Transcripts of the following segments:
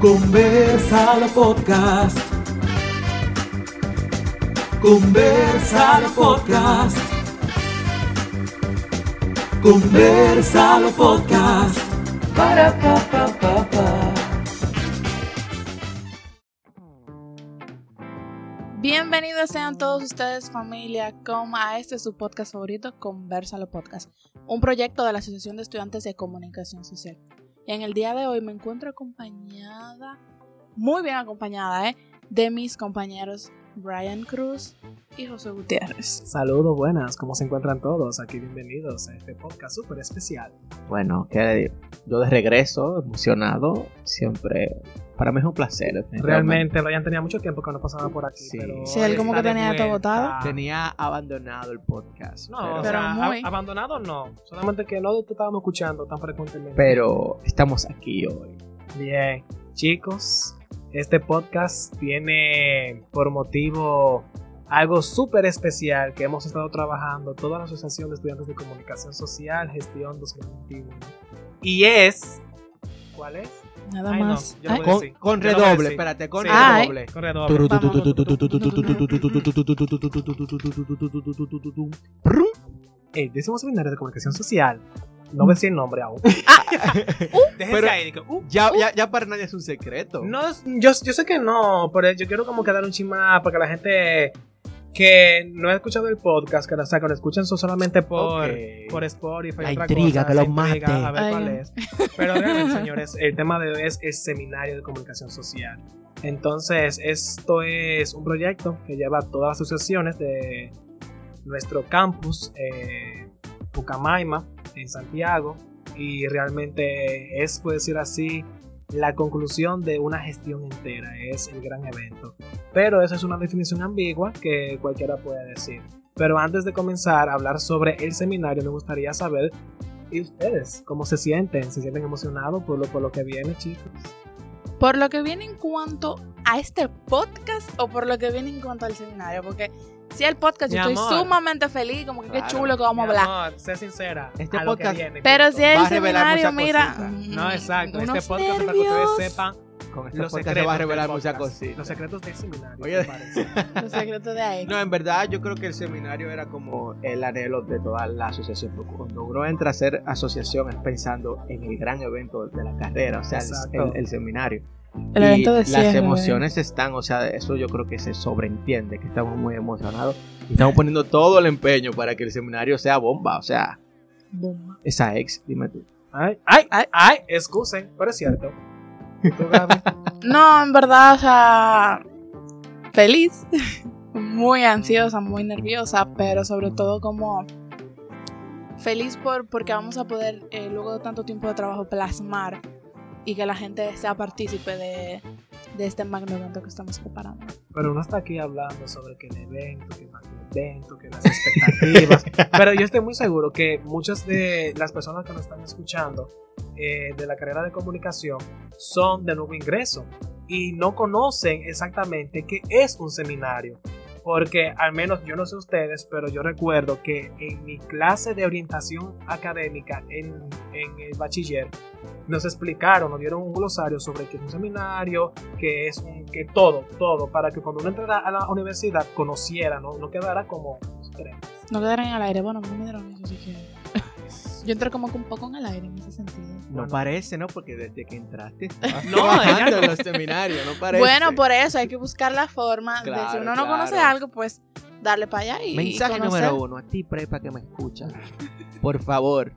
Conversalo Podcast. Conversalo Podcast. Conversalo Podcast. Para pa pa. Bienvenidos sean todos ustedes familia como a este su podcast favorito, Conversalo Podcast, un proyecto de la Asociación de Estudiantes de Comunicación Social. Y en el día de hoy me encuentro acompañada, muy bien acompañada, ¿eh? de mis compañeros Brian Cruz y José Gutiérrez. Saludos, buenas, ¿cómo se encuentran todos? Aquí bienvenidos a este podcast súper especial. Bueno, que yo de regreso, emocionado, siempre. Para mí es un placer. Realmente, Ryan tenía mucho tiempo que no pasaba por aquí. Sí. pero Sí, él como que tenía todo botado. Tenía abandonado el podcast. No, pero, o Pero sea, muy- a- abandonado no. Solamente que no te estábamos escuchando tan frecuentemente. pero estamos aquí hoy. Bien, chicos, este podcast tiene por motivo algo súper especial que hemos estado trabajando toda la Asociación de Estudiantes de Comunicación Social Gestión 2021. Y es... ¿Cuál es? Nada Ay, más. yo no a Con, decir. con Yo redoble, espérate, con Sí. Redoble. Con redoble. El décimo seminario de comunicación social. No voy a decir el nombre aún. Déjense Pero- ahí, uh, Ya, ya, ya para nadie es un secreto. No, yo, yo sé que no, pero yo quiero como que dar un chisma para que la gente que no ha escuchado el podcast, que, o sea, que lo escuchan so- solamente por, Ok. por Spotify. La otra intriga, cosa, que los mate. A ver Ay, cuál es. Pero realmente, señores, el tema de hoy es el seminario de comunicación social. Entonces, esto es un proyecto que lleva a todas las asociaciones de nuestro campus, eh, Pucamaima, en Santiago. Y realmente es, puede decir así, la conclusión de una gestión entera. Es el gran evento. Pero esa es una definición ambigua que cualquiera puede decir. Pero antes de comenzar a hablar sobre el seminario, me gustaría saber, ¿y ustedes cómo se sienten? ¿Se sienten emocionados por lo, por lo que viene, chicos? Por lo que viene en cuanto a este podcast o por lo que viene en cuanto al seminario, porque si el podcast yo estoy amor. sumamente feliz, como que qué Claro. chulo que vamos a hablar. amor, sé sincera. Este a lo que podcast- viene, Pero si el seminario, mira. cositas. mm, No, exacto. Este podcast para que ustedes sepan Con este los podcast secretos se va a revelar muchas cositas. Los secretos del seminario. Oye. Los secretos de ahí. No, en verdad yo creo que el seminario era como el anhelo de toda la asociación. porque Cuando uno entra a ser asociación es pensando en el gran evento de la carrera, o sea, el, Exacto. el- el seminario. El Y evento de las emociones están, o sea, eso yo creo que se sobreentiende, que estamos muy emocionados y estamos poniendo todo el empeño para que el seminario sea bomba, o sea, Bomba. esa ex, dime tú. Ay, ay, ay, ay, excusen, pero es cierto. No, en verdad, o sea, feliz, muy ansiosa, muy nerviosa, pero sobre todo como feliz por porque vamos a poder, eh, luego de tanto tiempo de trabajo, plasmar y que la gente sea partícipe de, de este magno evento que estamos preparando. Pero uno está aquí hablando sobre que el evento, que el evento, que las expectativas. Pero yo estoy muy seguro que muchas de las personas que nos están escuchando eh, de la carrera de comunicación son de nuevo ingreso y no conocen exactamente qué es un seminario. Porque al menos yo no sé ustedes, pero yo recuerdo que en mi clase de orientación académica en, en el bachiller nos explicaron, nos dieron un glosario sobre qué es un seminario, que es un, que todo, todo, para que cuando uno entrara a la universidad conociera, no, no quedara como tres. No quedarán en el aire, bueno, mí me dieron eso, que yo entré como que un poco en el aire en ese sentido. No parece, ¿no? Porque desde que entraste No, en los seminarios, no parece. Bueno, por eso hay que buscar la forma de si Claro, uno no conoce claro. algo, pues darle para allá y Mensaje conocer. número uno, a ti prepa que me escuchas. Por favor,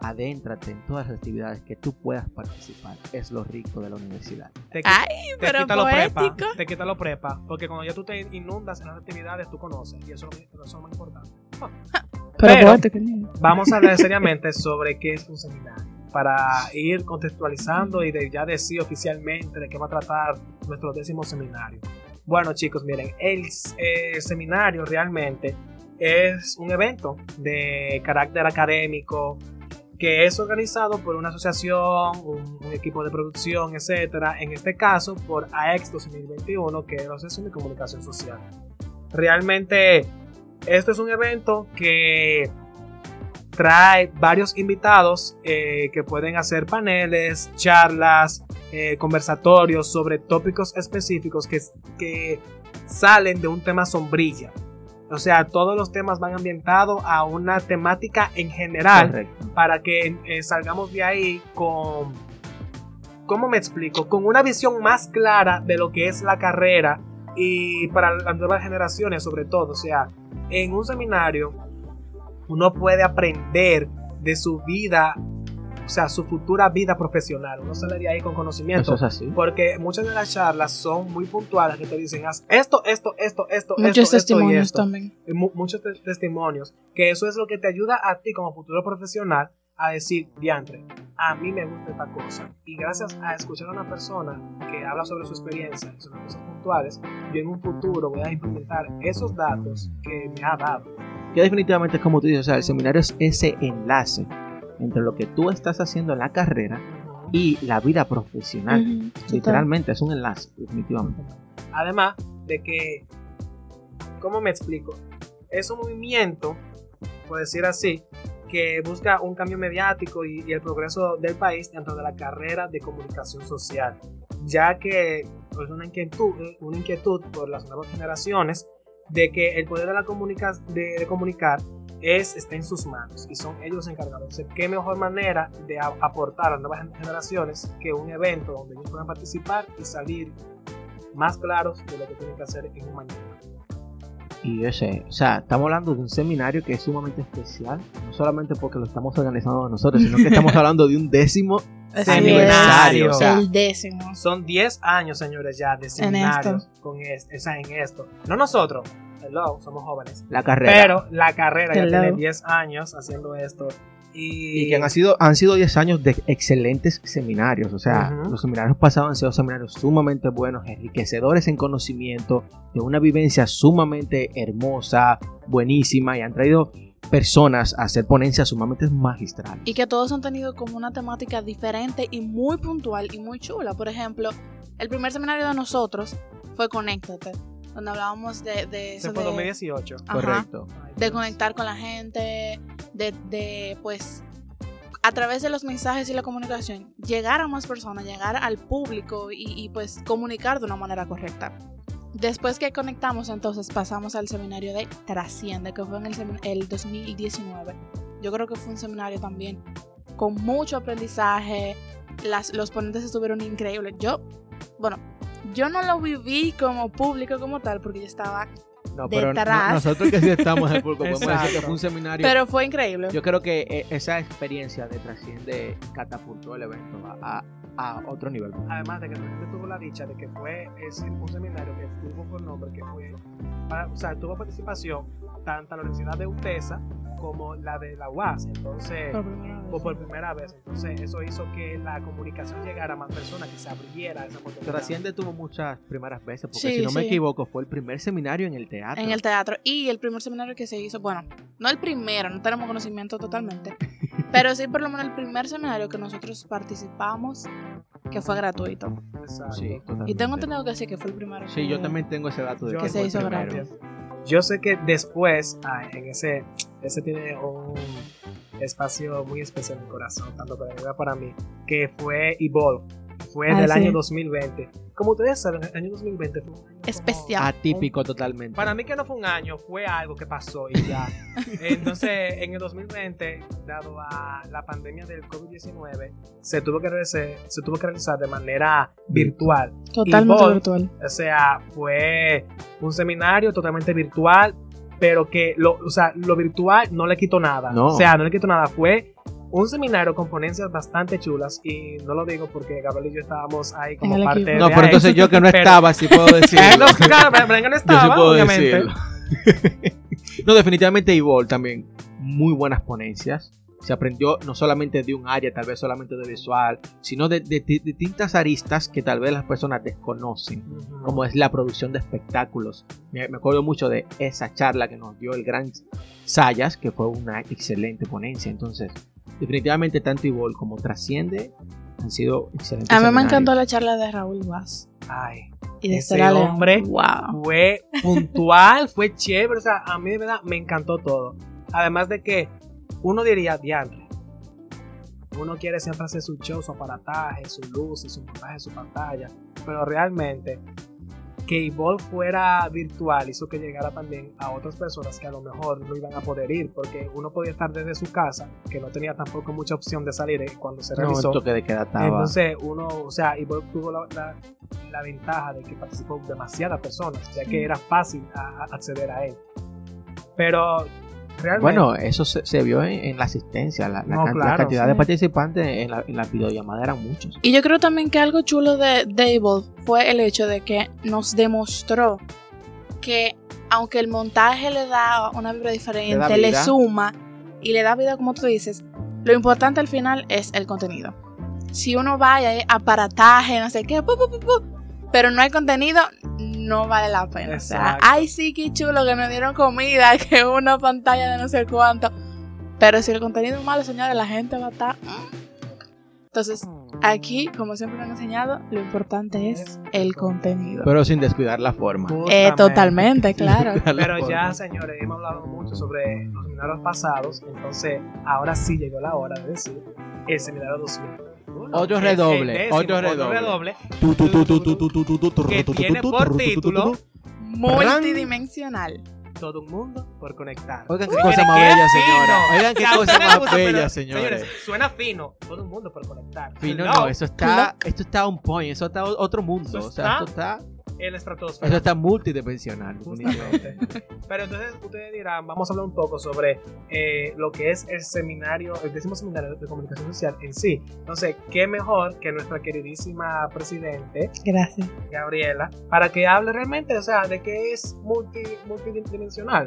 adéntrate en todas las actividades que tú puedas participar. Es lo rico de la universidad. Te, Ay, te pero quita lo prepa, poético. te quita lo prepa, porque cuando ya tú te inundas en las actividades, tú conoces, y eso, eso es lo más importante. Pero, Pero-. Vamos a hablar seriamente sobre qué es un seminario, para ir contextualizando y de ya decir oficialmente de qué va a tratar nuestro décimo seminario. Bueno chicos, miren, el eh, seminario realmente es un evento de carácter académico que es organizado por una asociación, un, un equipo de producción, etcétera. En este caso, por AEX 2021, que es la Asociación de Comunicación Social. Realmente, esto es un evento que trae varios invitados eh, que pueden hacer paneles, charlas, eh, conversatorios sobre tópicos específicos que, que salen de un tema sombrilla. O sea, todos los temas van ambientados a una temática en general Correcto. para que eh, salgamos de ahí con, ¿cómo me explico? Con una visión más clara de lo que es la carrera y para las nuevas generaciones sobre todo. O sea, en un seminario uno puede aprender de su vida, o sea, su futura vida profesional. Uno sale de ahí con conocimiento. Eso es así. Porque muchas de las charlas son muy puntuales que te dicen, haz esto, esto, esto, esto, Muchos esto, esto y testimonios esto también. eh, mu- muchos te- testimonios, que eso es lo que te ayuda a ti como futuro profesional a decir, diantre, a mí me gusta esta cosa. Y gracias a escuchar a una persona que habla sobre su experiencia y sobre cosas puntuales, yo en un futuro voy a implementar esos datos que me ha dado. Que definitivamente es como tú dices, o sea, el seminario es ese enlace entre lo que tú estás haciendo en la carrera y la vida profesional. Total. Literalmente es un enlace, definitivamente. Además de que, ¿cómo me explico? Es un movimiento, por decir así, que busca un cambio mediático y, y el progreso del país dentro de la carrera de comunicación social, ya que es una inquietud, una inquietud por las nuevas generaciones de que el poder de, la comunica de, de comunicar es, está en sus manos y son ellos los encargados. Entonces, ¿qué mejor manera de a- aportar a las nuevas generaciones que un evento donde ellos puedan participar y salir más claros de lo que tienen que hacer en un mañana? Y ese, o sea, estamos hablando de un seminario que es sumamente especial, no solamente porque lo estamos organizando nosotros, sino que estamos hablando de un décimo es, o sea, el décimo. Son 10 años, señores, ya de seminarios con es- o sea, en esto. No nosotros, hello, somos jóvenes. la carrera. Pero la carrera ya Hello. tiene 10 años haciendo esto. Y, y que han sido, han sido 10 años de excelentes seminarios. O sea, los seminarios pasados han sido seminarios sumamente buenos, enriquecedores en conocimiento, de una vivencia sumamente hermosa, buenísima, y han traído personas a hacer ponencias sumamente magistrales. Y que todos han tenido como una temática diferente y muy puntual y muy chula. Por ejemplo, el primer seminario de nosotros fue Conéctate, donde hablábamos de, de se eso fue de, 2018. Ajá. Correcto. De conectar con la gente, de, de, pues a través de los mensajes y la comunicación, llegar a más personas, llegar al público y, y, pues comunicar de una manera correcta. Después que conectamos, entonces pasamos al seminario de Trasciende, que fue en el, el 2019. Yo creo que fue un seminario también con mucho aprendizaje. Las, los ponentes estuvieron increíbles. Yo, bueno, yo no lo viví como público como tal, porque yo estaba, No, pero Detrás. nosotros que sí estamos en el público podemos decir que fue un seminario. pero fue increíble. Yo creo que eh, esa experiencia de Trasciende catapultó el evento a, a- a otro nivel. Además de que la gente tuvo la dicha de que fue un seminario que tuvo por nombre, que fue, para- o sea, tuvo participación tanto la Universidad de UTESA como la de la UAS. Entonces, Por primera vez. fue por primera vez. Entonces, eso hizo que la comunicación llegara a más personas, que se abriera esa oportunidad. Trasciende tuvo muchas primeras veces, porque Sí, si no me equivoco, fue el primer seminario en el teatro. En el teatro. Y el primer seminario que se hizo, bueno, no el primero, no tenemos conocimiento totalmente, pero sí por lo menos el primer seminario que nosotros participamos, que fue gratuito. Exacto. Sí, totalmente. Y tengo entendido que sí, que fue el primero. Sí, yo que- también tengo ese dato de Yo Que se fue el hizo primero. Yo sé que después, ah, en ese, ese tiene un espacio muy especial en mi corazón, tanto para mí como para mí, que fue Evolve. Fue Ah, del sí. año 2020. Como ustedes saben, el año 2020 fue un año como- Especial. Atípico totalmente. Para mí que no fue un año, fue algo que pasó y ya. Entonces, en el 2020, dado a la pandemia del COVID-19, se tuvo que realizar, se tuvo que realizar de manera virtual. Totalmente virtual. O sea, fue un seminario totalmente virtual, pero que lo, o sea, lo virtual no le quitó nada. No. O sea, no le quitó nada. Fue un seminario con ponencias bastante chulas y no lo digo porque Gabriel y yo estábamos ahí como parte equipo. de no, pero entonces yo que no Pero- estaba, sí puedo Eh, decirlo. no, claro, no Yo sí estaba, puedo obviamente. decirlo. no, definitivamente Ivol también. Muy buenas ponencias. Se aprendió no solamente de un área, tal vez solamente de visual, sino de, de- de distintas aristas que tal vez las personas desconocen, Ujú. como es la producción de espectáculos. Me, me acuerdo mucho de esa charla que nos dio el gran Sayas, que fue una excelente ponencia. Entonces, definitivamente tanto Ivol como Trasciende han sido excelentes. A mí me encantó la charla de Raúl Vaz Ay, y de Ese León. hombre Wow. fue puntual, fue chévere, o sea, a mí de verdad me encantó todo. Además de que uno diría, diantre, uno quiere siempre hacer su show, su aparataje, su luz, su montaje, su pantalla, pero realmente que Evolve fuera virtual hizo que llegara también a otras personas que a lo mejor no iban a poder ir, porque uno podía estar desde su casa, que no tenía tampoco mucha opción de salir eh, cuando se No, realizó. toque de queda. Entonces uno, o sea, Evolve tuvo la, la- la ventaja de que participó demasiadas personas, ya que era fácil a- a acceder a él. Pero realmente... Bueno, eso se, se vio en, en la asistencia. La, la No, can- la claro, cantidad sí. de participantes en la, en la videollamada eran muchos. Y yo creo también que algo chulo de Dable fue el hecho de que nos demostró que aunque el montaje le da una vibra diferente, le, suma y le da vida como tú dices, lo importante al final es el contenido. Si uno va y hay aparataje, no sé qué, pu, pu, pu, pu, pero no hay contenido, no vale la pena. O sea, ay sí, qué chulo que nos dieron comida, que una pantalla de no sé cuánto. Pero si el contenido es malo, señores, la gente va a estar... Entonces, aquí, como siempre lo han enseñado, lo importante es el contenido. Pero sin descuidar la forma. Eh, justamente. totalmente, claro. Pero forma. ya, señores, hemos hablado mucho sobre los seminarios pasados, entonces ahora sí llegó la hora de decir el seminario 2021. Otro redoble, otro redoble. Que tiene por título multidimensional todo un mundo por conectar. Oigan qué cosa más bella, señora. Oigan qué cosa más bella, señores. Suena fino, todo un mundo por conectar. Fino no, eso está, esto está un point, eso está otro mundo. O sea, esto está el eso estratosfera. está multidimensional. Justamente. Pero entonces ustedes dirán, vamos a hablar un poco sobre eh, lo que es el seminario, el décimo seminario de comunicación social en sí. Entonces, ¿qué mejor que nuestra queridísima presidente, Gracias. Gabriela, para que hable realmente, o sea, de qué es multi, multidimensional?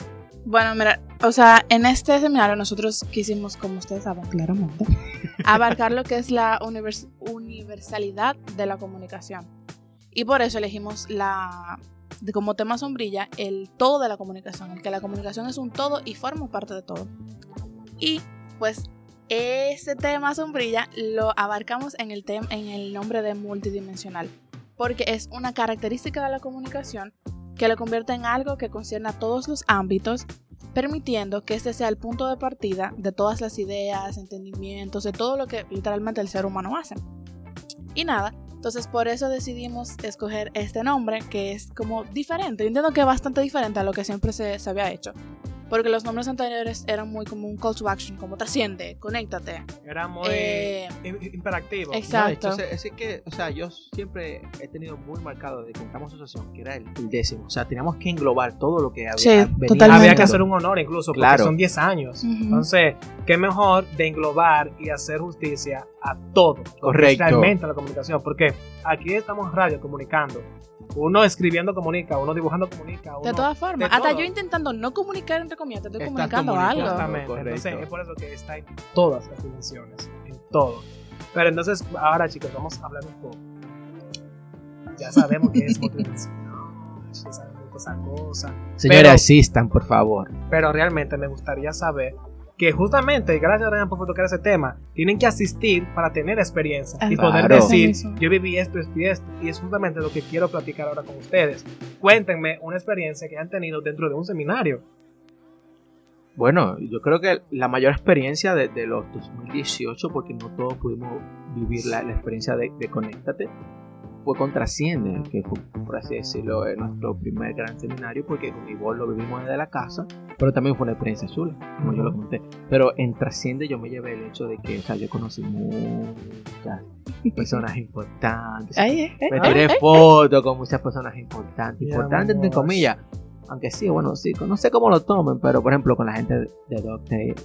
Bueno, mira, o sea, en este seminario nosotros quisimos, como ustedes saben claramente, abarcar lo que es la univers- universalidad de la comunicación. Y por eso elegimos la como tema sombrilla el todo de la comunicación, el que la comunicación es un todo y forma parte de todo. Y pues ese tema sombrilla lo abarcamos en el tem- en el nombre de multidimensional, porque es una característica de la comunicación que lo convierte en algo que concierne a todos los ámbitos, permitiendo que este sea el punto de partida de todas las ideas, entendimientos, de todo lo que literalmente el ser humano hace. Y nada, entonces por eso decidimos escoger este nombre que es como diferente. Yo entiendo que es bastante diferente a lo que siempre se, se había hecho. Porque los nombres anteriores eran muy como un call to action, como trasciende, conéctate. Era muy Eh, im- interactivo. ex- No, Exacto. entonces, es que, o sea, yo siempre he tenido muy marcado de que entramos a asociación, que era el, el décimo. O sea, teníamos que englobar todo lo que había. Sí, venía totalmente. Había que hacer un honor incluso, porque Claro. son 10 años. Ujú. Entonces, qué mejor de englobar y hacer justicia a todo. Correcto. Realmente la comunicación. Porque aquí estamos en radio comunicando. Uno escribiendo comunica, uno dibujando comunica. Uno, de todas formas, de hasta todo. yo intentando no comunicar entre comillas, te estoy Estás comunicando algo. Correcto. Entonces, es por eso que está en todas las dimensiones. En todo. Pero entonces, ahora chicos, vamos a hablar un poco. Ya sabemos que es multidimensional. Ya sabemos esa cosa. Señores, Pero- asistan, por favor. pero realmente me gustaría saber que justamente, gracias Ryan por tocar ese tema, tienen que asistir para tener experiencia y Claro. poder Claro. decir, yo viví esto, esto y esto, y es justamente lo que quiero platicar ahora con ustedes. Cuéntenme una experiencia que han tenido dentro de un seminario. Bueno, yo creo que la mayor experiencia de, de los 2018, porque no todos pudimos vivir la, la experiencia de, de Conéctate, fue con Trasciende, que fue, por así decirlo, eh, nuestro primer gran seminario, porque con Ivonne lo vivimos desde la casa, pero también fue una experiencia chula, como yo lo comenté. Pero en Trasciende yo me llevé el hecho de que, o sea, yo conocí muchas personas importantes. Ay, eh, eh, Me tiré fotos con muchas personas importantes, importantes entre comillas. Aunque sí, bueno, sí, no sé cómo lo tomen, pero por ejemplo con la gente de, de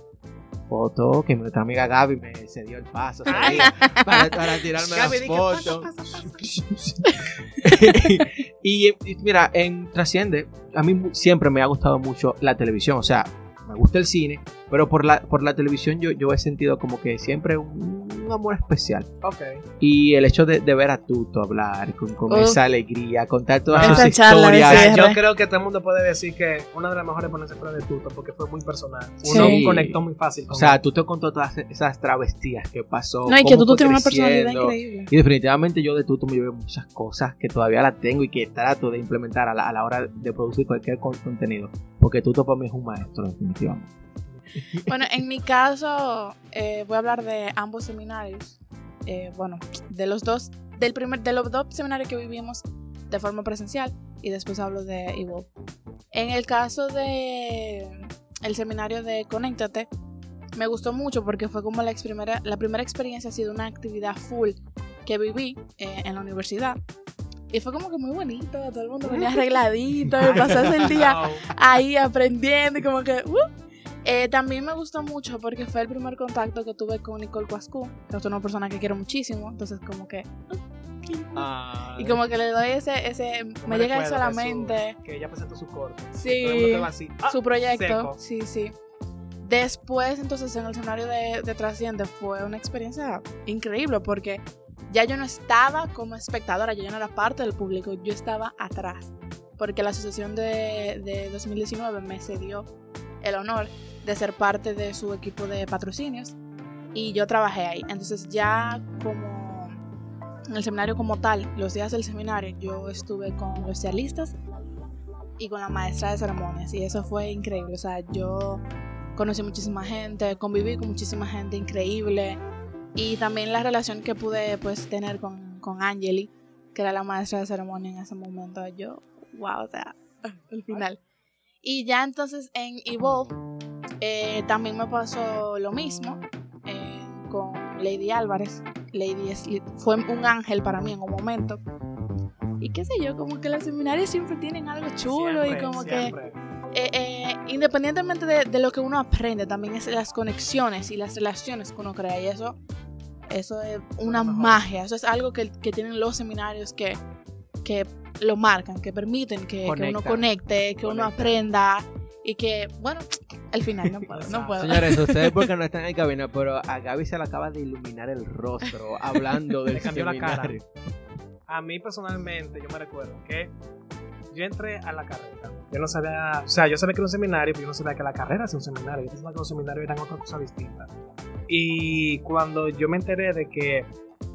Doctave, foto que nuestra amiga Gaby me cedió el paso para, para tirarme Gaby, las fotos. pasa, pasa, y, y mira, en Trasciende, a mí siempre me ha gustado mucho la televisión, o sea, me gusta el cine, pero por la, por la televisión yo, yo he sentido como que siempre un, un amor especial. Ok. Y el hecho de, de ver a Tuto hablar con, esa alegría, contar todas sus historias. cierre. Yo creo que todo el mundo puede decir que una de las mejores ponencias fue la de Tuto porque fue muy personal. Uno Sí. conectó muy fácil con O sea, él. tú te contó todas esas travestías que pasó. No, y que fue tienes una personalidad increíble. Y definitivamente yo de Tuto me llevé muchas cosas que todavía las tengo y que trato de implementar a la, a la hora de producir cualquier con- contenido. Porque Tuto para mí es un maestro, definitivamente. Bueno, en mi caso, eh, voy a hablar de ambos seminarios. Eh, bueno, de los dos, del primer, de los dos seminarios que vivimos de forma presencial y después hablo de Evolve. En el caso de el seminario de Conéctate, me gustó mucho porque fue como la, primera, la primera experiencia ha sido una actividad full que viví eh, en la universidad. Y fue como que muy bonito, todo el mundo venía arregladito, y pasase el día ahí aprendiendo y como que... Uh. Eh, también me gustó mucho porque fue el primer contacto que tuve con Nicole Cuascu, que es una persona que quiero muchísimo, entonces como que... Ah, y como que le doy ese, ese me llega eso a la mente. que ella presentó su corte. Sí, así, ¡ah! su proyecto. seco. Sí, sí. Después, entonces, en el escenario de, de Trasciende fue una experiencia increíble porque ya yo no estaba como espectadora, ya yo no era parte del público, yo estaba atrás. Porque la asociación de, de 2019 me cedió el honor de ser parte de su equipo de patrocinios y yo trabajé ahí. Entonces ya como en el seminario como tal, los días del seminario, yo estuve con los cialistas y con la maestra de ceremonias y eso fue increíble. O sea, yo conocí muchísima gente, conviví con muchísima gente increíble y también la relación que pude pues tener con, con Angeli, que era la maestra de ceremonia en ese momento. Yo, wow, o sea, el final. Y ya entonces en Evolve eh, también me pasó lo mismo eh, con Lady Álvarez. Lady fue un ángel para mí en un momento. Y qué sé yo, como que los seminarios siempre tienen algo chulo y como que... Eh, eh, independientemente de, lo que uno aprende, también es las conexiones y las relaciones que uno crea. Y eso, eso es una magia. Eso es algo que, que tienen los seminarios que, que lo marcan, que permiten que, que uno conecte, que uno aprenda y que, bueno, al final no puedo, no puedo. Señores, ustedes porque no están en cabina, pero a Gaby se le acaba de iluminar el rostro hablando del Le cambió la cara. seminario. A mí personalmente, yo me recuerdo que yo entré a la carrera. Yo no sabía, o sea, yo sabía que era un seminario, pero yo no sabía que la carrera era un seminario. Yo pensaba que los seminarios eran otra cosa distinta. Y cuando yo me enteré de que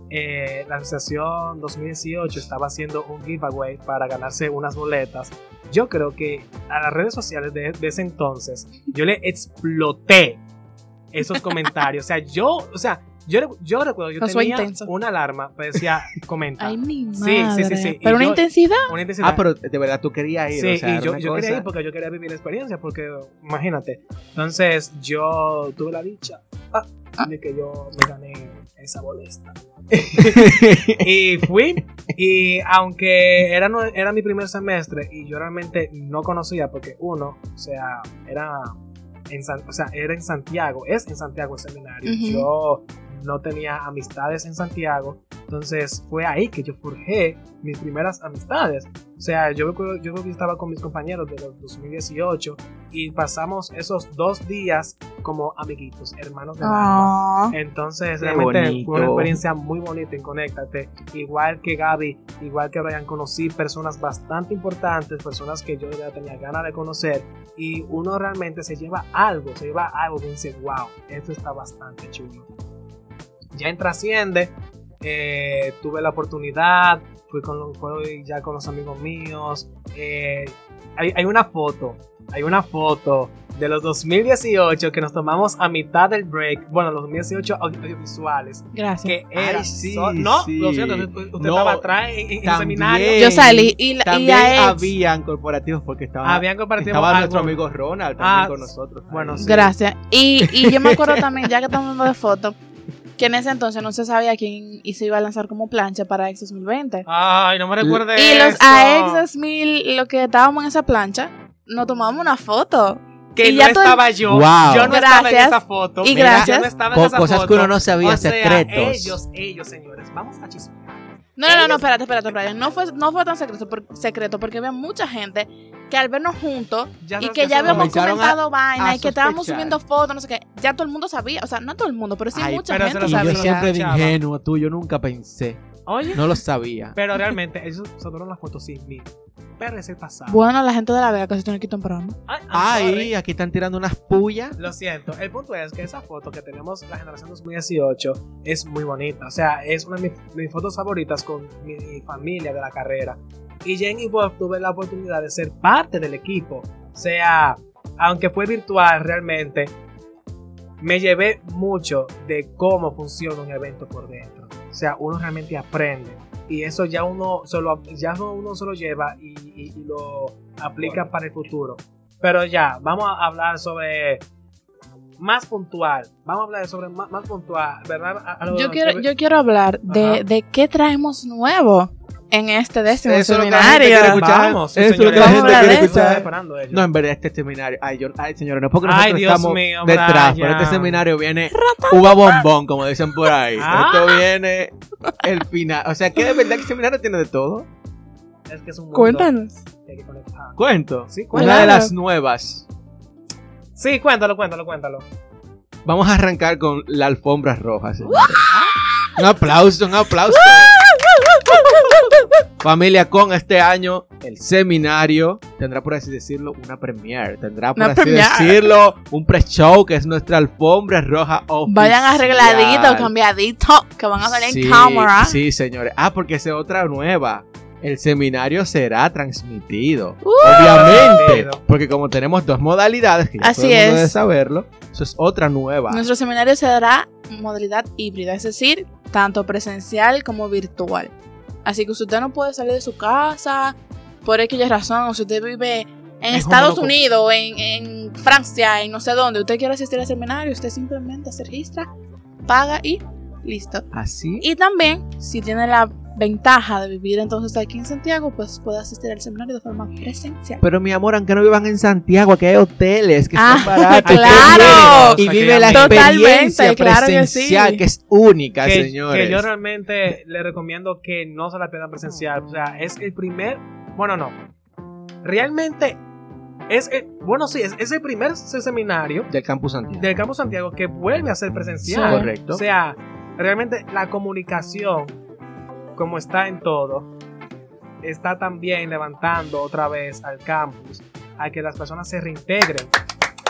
eh, la asociación 2018 estaba haciendo un giveaway para ganarse unas boletas, yo creo que a las redes sociales de, de ese entonces yo le exploté esos comentarios. O sea, yo, o sea, yo, yo recuerdo, yo fue tenía intenso. una alarma que decía comenta. Ay, mi Sí, madre. sí, sí, sí. Y Pero una yo- intensidad. Una intensidad. Ah, pero de verdad tú querías ir. Sí, o sea, y yo, yo quería ir porque yo quería vivir la experiencia, porque imagínate. Entonces yo tuve la dicha ah, de que yo me gané esa bolesta. y fui, y aunque era, era mi primer semestre y yo realmente no conocía, porque uno, o sea, era en, San- o sea, era en Santiago, es en Santiago el seminario. Yo no tenía amistades en Santiago, entonces fue ahí que yo forjé mis primeras amistades. O sea, yo, recuerdo- yo creo que estaba con mis compañeros de los 2018 y pasamos esos dos días como amiguitos, hermanos de alma. Ah. Entonces, Qué realmente bonito. fue una experiencia muy bonita en Conéctate. Igual que Gaby, igual que Brian, conocí personas bastante importantes, personas que yo ya tenía ganas de conocer. Y uno realmente se lleva algo, se lleva algo que dice, wow, esto está bastante chulo. Ya en Trasciende, eh, tuve la oportunidad, fui, con, los- fui ya con los amigos míos. eh, hay, hay una foto, hay una foto de los 2018 que nos tomamos a mitad del break. Bueno, los 2018 audio- audiovisuales. Gracias. Que era. Ay, sí, so- no, sí. lo siento, usted, No, estaba atrás en, en el también. seminario. Yo salí y, la- y También a ex- habían corporativos porque estaba, Habían compartido estaba nuestro amigo Ronald también Ah, con nosotros. bueno, sí. Gracias. Y, y yo me acuerdo también, ya que estamos hablando de fotos, que en ese entonces no se sabía quién y se iba a lanzar como plancha para X 2020. Ay, no me recuerde y los eso. AX 2000, lo que estábamos en esa plancha, nos tomamos una foto. Que y no ya estaba yo. Wow. Yo no estaba en Gracias. esa foto. Y Mira, gracias. Yo no estaba en esa cosas foto. que uno no sabía, O sea, secretos. ellos, ellos, señores. Vamos a chismear. No, no, no, no, espérate, espérate, Brian. No fue, no fue tan secreto, por- secreto porque había mucha gente que al vernos juntos Ya y que ya habíamos comentado vaina a y que estábamos subiendo fotos, no sé qué, ya todo el mundo sabía. O sea, no todo el mundo, pero sí Ay, mucha pero gente sabía. yo siempre de ingenuo, tú, yo nunca pensé. Oye. No lo sabía. Pero realmente, ellos se tomaron las fotos sin mí. Pero es el pasado. Bueno, la gente de la Vega casi tiene que ir temprano. Ay, aquí están tirando unas pullas. Lo siento. El punto es que esa foto que tenemos la generación 2018 es muy bonita. O sea, es una de mis, mis fotos favoritas con mi familia de la carrera. Y ya en Evolve tuve la oportunidad de ser parte del equipo. O sea, aunque fue virtual realmente, me llevé mucho de cómo funciona un evento por dentro. O sea, uno realmente aprende. Y eso ya uno solo, ya uno se lo lleva y, y- y lo aplica para el futuro. Pero ya, vamos a hablar sobre más puntual. Vamos a hablar sobre más, más puntual, ¿verdad? A- a lo- Yo quiero, yo quiero hablar de, de qué traemos nuevo en este décimo Eso lo que seminario. Vamos, sí, Eso es lo que señores. la gente quiere escuchar. No, en verdad, este seminario. Ay, yo, ay señores, no porque Ay, nosotros Dios estamos mío, detrás, Brian. pero este seminario viene uva bombón, como dicen por ahí. Ah. Esto viene el final. O sea, que de verdad que el seminario tiene de todo. Es que es un mundo Cuéntanos. que que. Cuento. Sí, Una cuéntalo. de las nuevas. Sí, cuéntalo, cuéntalo, cuéntalo. Vamos a arrancar con la alfombra roja. señores. Un aplauso, un aplauso. Familia, con este año el seminario tendrá, por así decirlo, una premiere. Tendrá, por Una así premiere. decirlo, un pre-show que es nuestra alfombra roja oficial. Vayan arregladitos, cambiaditos, que van a salir sí, en cámara. Sí, señores. Ah, porque es otra nueva. El seminario será transmitido. Uh. Obviamente. Porque como tenemos dos modalidades, que ya Así todo el mundo es. debe saberlo, eso es otra nueva. Nuestro seminario se dará modalidad híbrida, es decir, tanto presencial como virtual. Así que si usted no puede salir de su casa, por X razón, o si usted vive en Estados Unidos, en, en Francia, en no sé dónde, usted quiere asistir al seminario, usted simplemente se registra, paga y listo. Así. Y también, si tiene la ventaja de vivir entonces aquí en Santiago, pues puede asistir al seminario de forma presencial. Pero mi amor, aunque no vivan en Santiago, aquí hay hoteles que Ah, son baratos. claro. Y vive la Totalmente, experiencia claro que presencial sí. que es única, que, señores. que yo realmente le recomiendo que no se la pierdan presencial. O sea, es el primer. Bueno, no. Realmente es el. Bueno, sí, es, es el primer se- seminario Del campus Santiago. del Campus Santiago que vuelve a ser presencial. Sí. Correcto. O sea, realmente la comunicación, como está en todo, está también levantando otra vez al campus a que las personas se reintegren.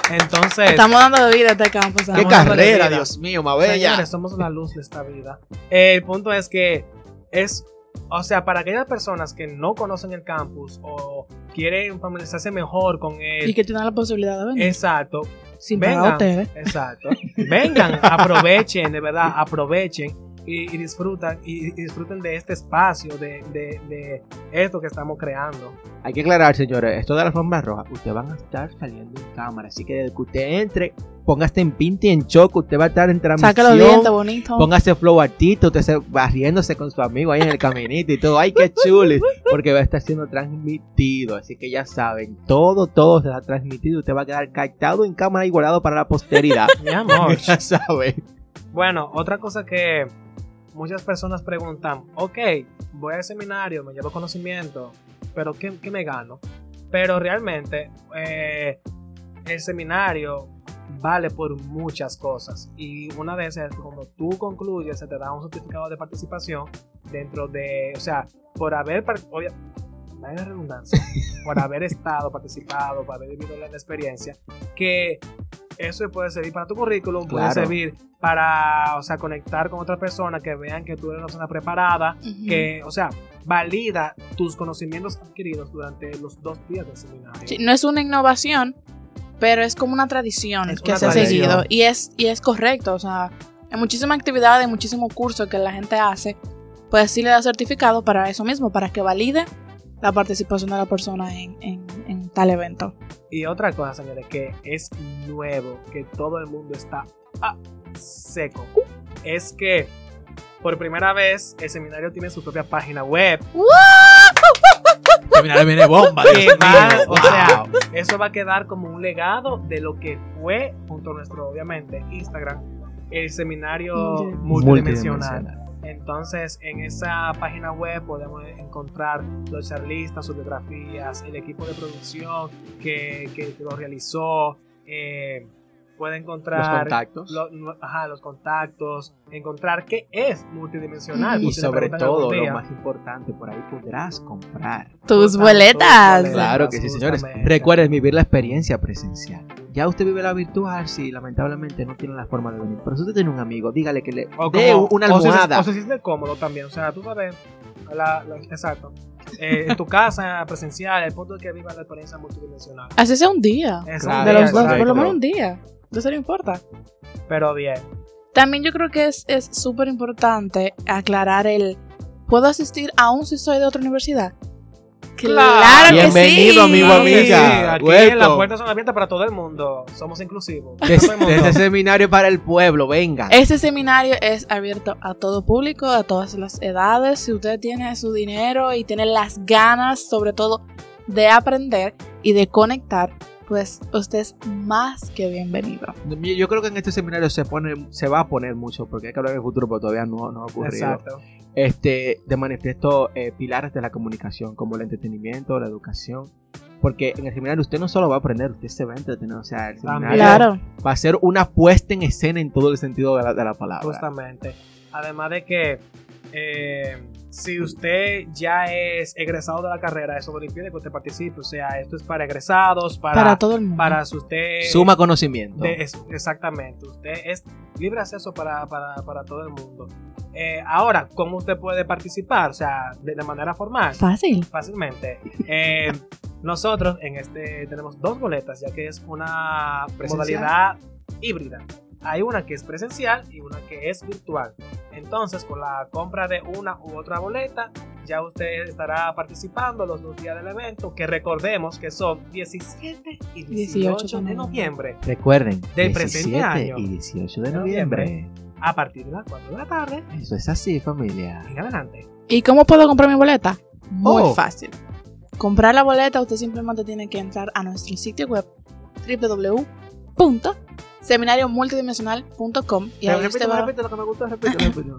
Entonces, Estamos dando vida a este campus. ¡Qué carrera. Dios mío, Mabella! Señores, somos la luz de esta vida. El punto es que es, o sea, para aquellas personas que no conocen el campus o quieren familiarizarse mejor con él, Y que tienen la posibilidad de venir. exacto, sin pagar vengan, hoteles. exacto, vengan, aprovechen, de verdad, aprovechen y, y disfrutan y, y disfruten de este espacio, de, de, de esto que estamos creando. Hay que aclarar, señores, esto de la alfombra roja, ustedes van a estar saliendo en cámara, así que desde que usted entre, póngase en pinti en choque, usted va a estar en transmisión. Saca los dientes bonitos. Póngase flow artista, usted se va riéndose con su amigo ahí en el caminito y todo. ¡Ay, qué chulis! Porque va a estar siendo transmitido. Así que ya saben, todo, todo será transmitido. Usted va a quedar captado en cámara y guardado para la posteridad. Mi amor. ya saben. Bueno, otra cosa que muchas personas preguntan, ok, voy al seminario, me llevo conocimiento, pero ¿qué, qué me gano? Pero realmente eh, el seminario vale por muchas cosas y una de esas es que cuando tú concluyes se te da un certificado de participación dentro de, o sea, por haber, obvia- la redundancia, por haber estado, participado, por haber vivido la experiencia, que eso puede servir para tu currículum, puede Claro. servir para, o sea, conectar con otras personas que vean que tú eres una persona preparada, que, o sea, valida tus conocimientos adquiridos durante los dos días del seminario. Sí, no es una innovación, pero es como una tradición Es que una se ha seguido. Y es, y es correcto. O sea, hay muchísimas actividades, muchísimos cursos que la gente hace. Pues sí le da certificado para eso mismo, para que valide la participación de la persona en, en- en tal evento. Y otra cosa, señores, que es nuevo, que todo el mundo está ah, seco, es que por primera vez el seminario tiene su propia página web. Seminario viene bomba. Va, o sea, eso va a quedar como un legado de lo que fue, junto a nuestro, obviamente, Instagram, el seminario multidimensional. Multidimensional. Entonces, en esa página web podemos encontrar los charlistas, sus biografías, el equipo de producción que, que lo realizó. Eh, puede Los encontrar contactos. lo- no- ajá, los contactos, encontrar qué es multidimensional. Y si le sobre todo, lo más importante, por ahí podrás comprar. Tus boletas. boletas. Claro que sí, señores. Recuerden vivir la experiencia presencial. Ya usted vive la virtual, sí, lamentablemente no tiene la forma de venir. Pero si usted tiene un amigo, dígale que le O dé como- una o si se- almohada. O se siente cómodo también. O sea, tú sabes. la- la- exacto. Eh, en tu casa, presencial, el punto es que viva la experiencia multidimensional. Así sea un día. Claro, de los dos, por lo menos un día. Entonces no importa. Pero bien. También yo creo que es es súper importante aclarar el ¿puedo asistir aún si soy de otra universidad? Claro que Bienvenido, sí. amigo, amiga. sí, Aquí Welcome. las puertas son abiertas para todo el mundo. Somos inclusivos. De ese seminario para el pueblo, venga. Este seminario es abierto a todo público, a todas las edades. Si usted tiene su dinero y tiene las ganas, sobre todo, de aprender y de conectar, pues usted es más que bienvenido. Yo creo que en este seminario se pone, se va a poner mucho, porque hay que hablar en el futuro, pero todavía no, no ha ocurrido. Exacto. Este, de manifiesto eh, pilares de la comunicación, como el entretenimiento, la educación. Porque en el seminario usted no solo va a aprender, usted se va a entretener. O sea, el seminario Claro. va a ser una puesta en escena en todo el sentido de la, de la palabra. Justamente. Además de que eh, si usted ya es egresado de la carrera, eso no le impide que usted participe. O sea, esto es para egresados, para, Para, todo el mundo. para si usted... Suma conocimiento. de- es- exactamente. Usted es libre acceso para, para, para todo el mundo. Eh, ahora, ¿cómo usted puede participar? O sea, de, de manera formal. Fácil. Fácilmente. Eh, nosotros en este tenemos dos boletas, ya que es una ¿Presencial? modalidad híbrida. Hay una que es presencial y una que es virtual. Entonces, con la compra de una u otra boleta, ya usted estará participando los dos días del evento, que recordemos que son 17 y 18, 18 de noviembre, Recuerden, Del presente 17 año. y 18 de Noviembre. noviembre. a partir de las 4 de la tarde Eso es así, familia. en adelante. ¿Y cómo puedo comprar mi boleta? Muy Oh. fácil. Comprar la boleta, usted simplemente tiene que entrar a nuestro sitio web www.seminariomultidimensional.com y ahí usted va repite lo que me gustó, repite, repite.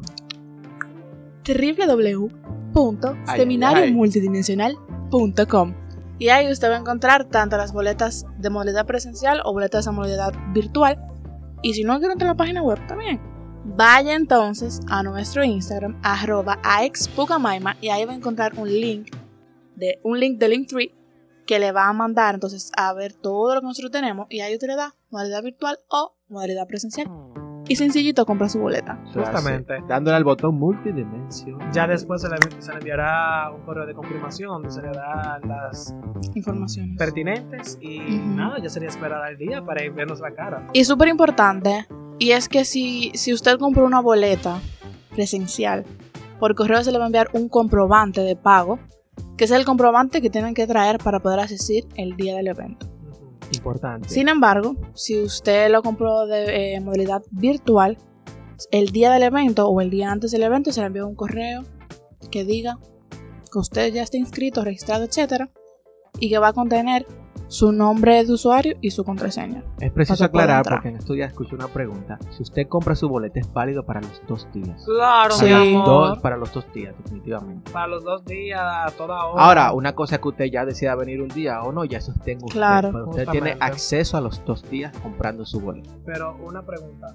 www.seminariomultidimensional.com y ahí usted va a encontrar tanto las boletas de modalidad presencial o boletas a modalidad virtual. Y si no quiere entrar a la página web también. Vaya entonces a nuestro Instagram arroba aexpucamaima y ahí va a encontrar un link de un link de Linktree que le va a mandar entonces a ver todo lo que nosotros tenemos y ahí usted le da modalidad virtual o modalidad presencial y sencillito compra su boleta Justamente. Dándole al botón multidimensión. Ya después se le, se le enviará un correo de confirmación donde se le dan las informaciones pertinentes y nada, ya sería esperar al día para ir vernos la cara. Y súper importante, y es que si, si usted compró una boleta presencial, por correo se le va a enviar un comprobante de pago, que es el comprobante que tienen que traer para poder asistir el día del evento. Importante. Sin embargo, si usted lo compró de eh, modalidad virtual, el día del evento o el día antes del evento se le envía un correo que diga que usted ya está inscrito, registrado, etcétera, y que va a contener su nombre de usuario y su contraseña. Es preciso para aclarar porque en estos días escuché una pregunta. Si usted compra su boleta es válido para los dos días. Claro, Sí. mi amor. Dos, para los dos días, definitivamente. Para los dos días, a toda hora. Ahora, una cosa es que usted ya decida venir un día o no, ya eso está en usted. Claro. Pero usted tiene acceso a los dos días comprando su boleta. Pero una pregunta.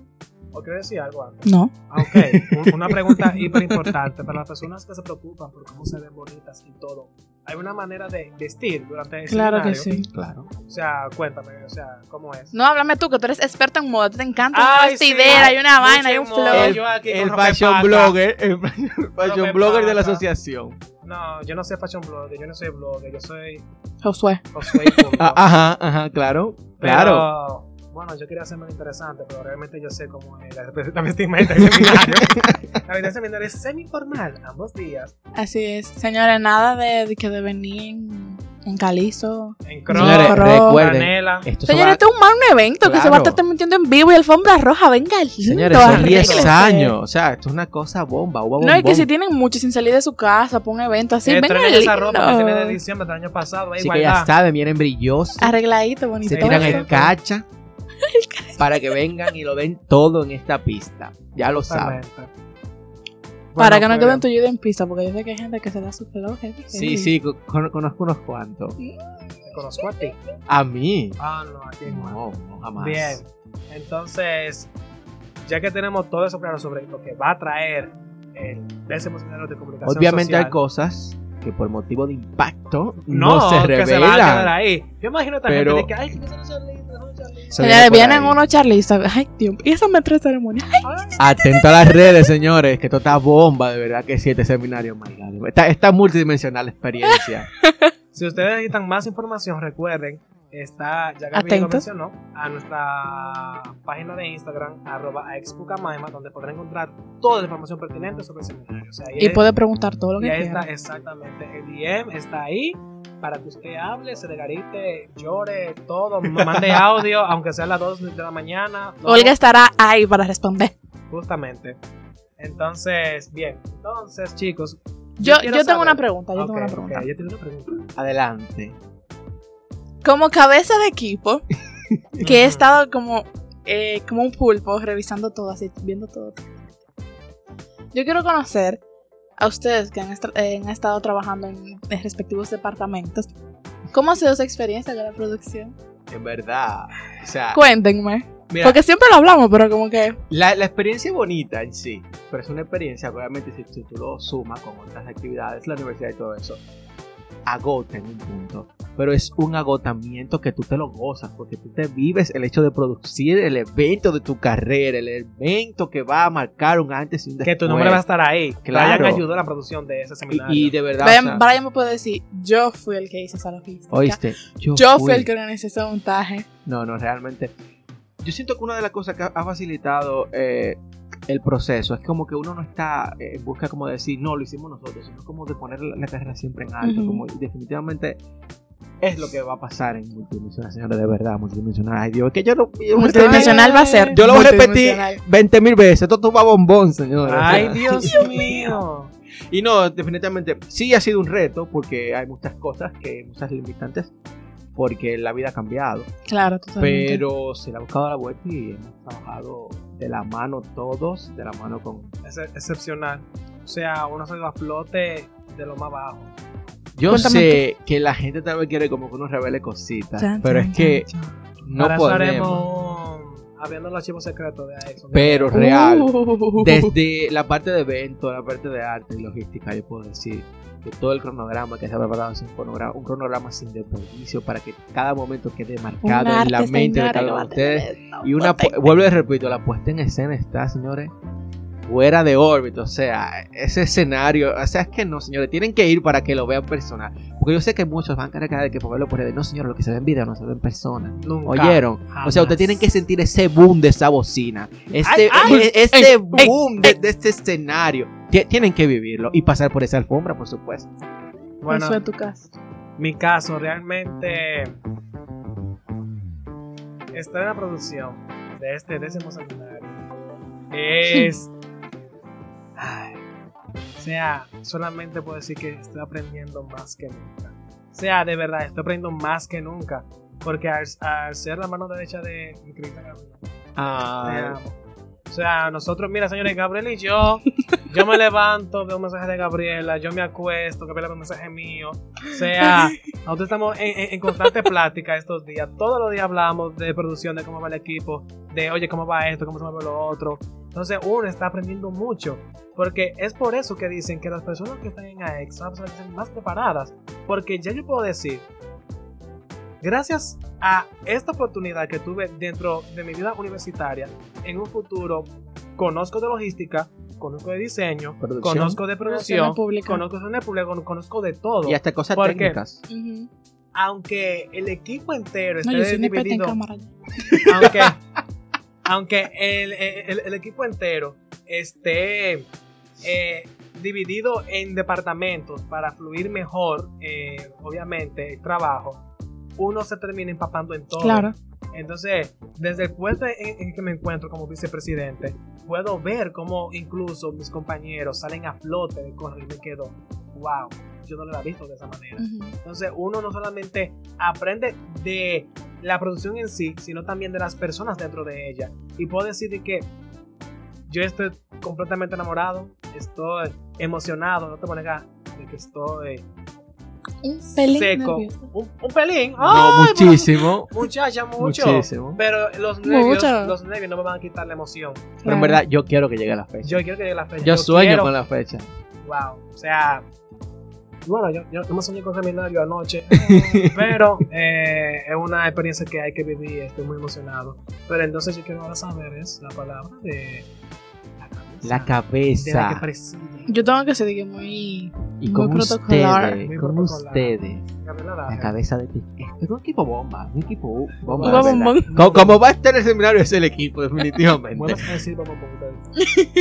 ¿O quiero decir algo antes? No. Ah, Ok, un- una pregunta hiper importante para las personas que se preocupan por cómo se ven bonitas y todo. ¿Hay una manera de vestir durante el Claro que sí. Claro. O sea, cuéntame, o sea, ¿cómo es? No, háblame tú, que tú eres experta en moda. Te encanta Ay, una vestidera, sí, hay una vaina, hay un flow. El- yo aquí el con fashion blogger, el fashion blogger de la asociación. No, yo no soy fashion blogger, yo no soy blogger, yo soy Josué. Josué y punto. Ah, Ajá, ajá, claro. Pero, Claro. Bueno, yo quería hacerme interesante, pero realmente yo sé cómo es la, la vestimenta del seminario. la vestimenta del seminario es semi-formal, ambos días. Así es. Señores, nada de, de que de venir en, calizo. En Señores, cross, Ro- recuerden, canela. esto se Señores, va- este es un mal evento que se va a estar transmitiendo en vivo y alfombra roja. Venga, lindo, Señores, son 10 arréglese. años. O sea, esto es una cosa bomba. uva, No, y que si tienen mucho sin salir de su casa, para un evento así, venga, Estrenen esa ropa que lindo. tiene de diciembre del año pasado. Ahí Así que ya saben, vienen brillosos. Arregladito, bonito. se tiran el cacha para que vengan y lo den todo en esta pista. Ya lo saben. Totalmente. Para que Bueno, no queden tuyos en pista, porque yo sé que hay gente que se da su. ¿eh? Sí, sí, co- con- conozco unos cuantos. Te conozco a ti. A mí. Ah, no, a ti no. No, jamás. Bien. Entonces, ya que tenemos todo eso claro sobre lo que va a traer el décimo seminario de comunicación Obviamente hay cosas que por motivo de impacto no, no, se que se van a quedar ahí. Yo imagino también Pero- de que, ay, que son charlistas, son charlistas. Se viene vienen unos charlistas. Ay, Dios. Y esa me trae ceremonia. Ay, Atento a las redes, señores, que esto está bomba, de verdad que sí, este seminario, my God. Esta, esta multidimensional experiencia. Si ustedes necesitan más información, recuerden está, ya Gaby lo mencionó, a nuestra página de Instagram, arroba expucamaima, donde podrán encontrar toda la información pertinente sobre el seminario. O sea, ahí Y es- puede preguntar todo lo y que ahí quiera. está, exactamente. El DM está ahí para que usted hable, se degarite, llore, todo, mande audio, aunque sea a las 2 de la mañana. no, Olga estará ahí para responder. Justamente. Entonces, bien. Entonces, chicos. Yo, yo tengo una pregunta, yo tengo una pregunta. yo tengo una pregunta. Adelante. Como cabeza de equipo, que he estado como, eh, como un pulpo revisando todo, así, viendo todo. Yo quiero conocer a ustedes que han, estra- eh, han estado trabajando en, en respectivos departamentos. ¿Cómo ha sido su experiencia con la producción? En verdad. O sea, Cuéntenme. mira, Porque siempre lo hablamos, pero como que... la, la experiencia es bonita en sí, pero es una experiencia, obviamente, si, si tú lo sumas con otras actividades, la universidad y todo eso, agota en un punto. Pero es un agotamiento que tú te lo gozas, porque tú te vives el hecho de producir el evento de tu carrera, el evento que va a marcar un antes y un después. Que tu nombre va a estar ahí. Claro. Brian ayudó a la producción de ese seminario. y, y de verdad. Brian, o sea, Brian me puede decir, yo fui el que hice esa logística. Oíste, yo, Yo fui fui el que organizé ese montaje. No, no, realmente. Yo siento que una de las cosas que ha- facilitado eh, el proceso es como que uno no está eh, en busca como de decir, no, lo hicimos nosotros, sino como de poner la, la carrera siempre en alto. Como, definitivamente es lo que va a pasar en multidimensional, señores, de verdad, multidimensional. Ay, Dios, es que yo lo. yo- Multidimensional va a ser. Yo lo voy a repetir multidimensional. 20 mil veces. Esto tú va bombón, señores. Ay, Dios mío. Y no, definitivamente sí ha sido un reto porque hay muchas cosas, que muchas limitantes, porque la vida ha cambiado. Claro, totalmente. Pero se le ha buscado la vuelta y hemos trabajado de la mano todos, de la mano con... Es excepcional. O sea, uno salió a flote de lo más bajo. Yo Cuéntame sé que la gente tal vez quiere como que uno revele cositas, Chan, pero chan, es que chan, no eso podemos. haremos abriendo los archivos secretos de Exxon. Pero real, Uh. desde la parte de evento, la parte de arte y logística, yo puedo decir que todo el cronograma que se ha preparado es un cronograma, un cronograma sin desperdicio para que cada momento quede marcado en la mente de cada uno de ustedes. Y una, vuelvo y repito, la puesta en escena está, señores, fuera de órbita. O sea, ese escenario, o sea, es que no, señores, tienen que ir para que lo vean personal. Porque yo sé que muchos van a cargar de que por verlo por redes. No, señores, lo que se ve en video no se ve en persona. Nunca. ¿Oyeron? O sea, ustedes tienen que sentir ese boom de esa bocina. Este, ay, e- ese ey, boom de, de este escenario. Ti- Tienen que vivirlo y pasar por esa alfombra, por supuesto. Bueno, Eso es tu caso. mi caso realmente está en la producción de este décimo seminario. Es. Ay, o sea, solamente puedo decir que estoy aprendiendo más que nunca. O sea, de verdad, estoy aprendiendo más que nunca. Porque al, al ser la mano derecha de Ah, amo. O sea, nosotros, mira, señores, Gabriel y yo, yo me levanto, veo un mensaje de Gabriela, yo me acuesto, Gabriela ve un mensaje mío. O sea, nosotros estamos en, en- en constante plática estos días. Todos los días hablamos de producción, de cómo va el equipo, de oye, cómo va esto, cómo se mueve lo otro. Entonces, uno está aprendiendo mucho. Porque es por eso que dicen que las personas que están en AEX son las personas que están más preparadas. Porque ya yo puedo decir, gracias a esta oportunidad que tuve dentro de mi vida universitaria, en un futuro conozco de logística, conozco de diseño, Producción. conozco de producción, conozco de con- conozco de todo. y hasta cosas técnicas. Aunque el equipo entero No, esté yo soy una experta en dividido, aunque, aunque el, el- el equipo entero esté eh, dividido en departamentos para fluir mejor, eh, obviamente, el trabajo, uno se termina empapando en todo. Claro. Entonces, desde el puesto en, en que me encuentro como vicepresidente, puedo ver cómo incluso mis compañeros salen a flote de cosas y me quedo, wow, yo no lo había visto de esa manera. Entonces uno no solamente aprende de la producción en sí, sino también de las personas dentro de ella. Y puedo decir de que yo estoy completamente enamorado, estoy emocionado, no te voy a negar de que estoy Un pelín seco. Un, un pelín. No, ¡Ay, muchísimo. Muchacha, mucho. Muchísimo. Pero los nervios, Mucho. los nervios no me van a quitar la emoción. Pero en verdad, yo quiero que llegue la fecha. Yo quiero que llegue la fecha. Yo sueño quiero- con la fecha. Wow. O sea, bueno, yo, yo, yo me soñé con seminario anoche, pero eh, es una experiencia que hay que vivir. Estoy muy emocionado. Pero entonces yo quiero ahora saber es la palabra de la de cabeza. que preside. Yo tengo que ser que muy. Y muy con protocolar. ustedes, Muy con protocolar. ustedes. La cabeza de ti. Es un equipo bomba, un equipo bomba. Como, como va a estar el seminario es el equipo, definitivamente. Vuelvas a decir vamos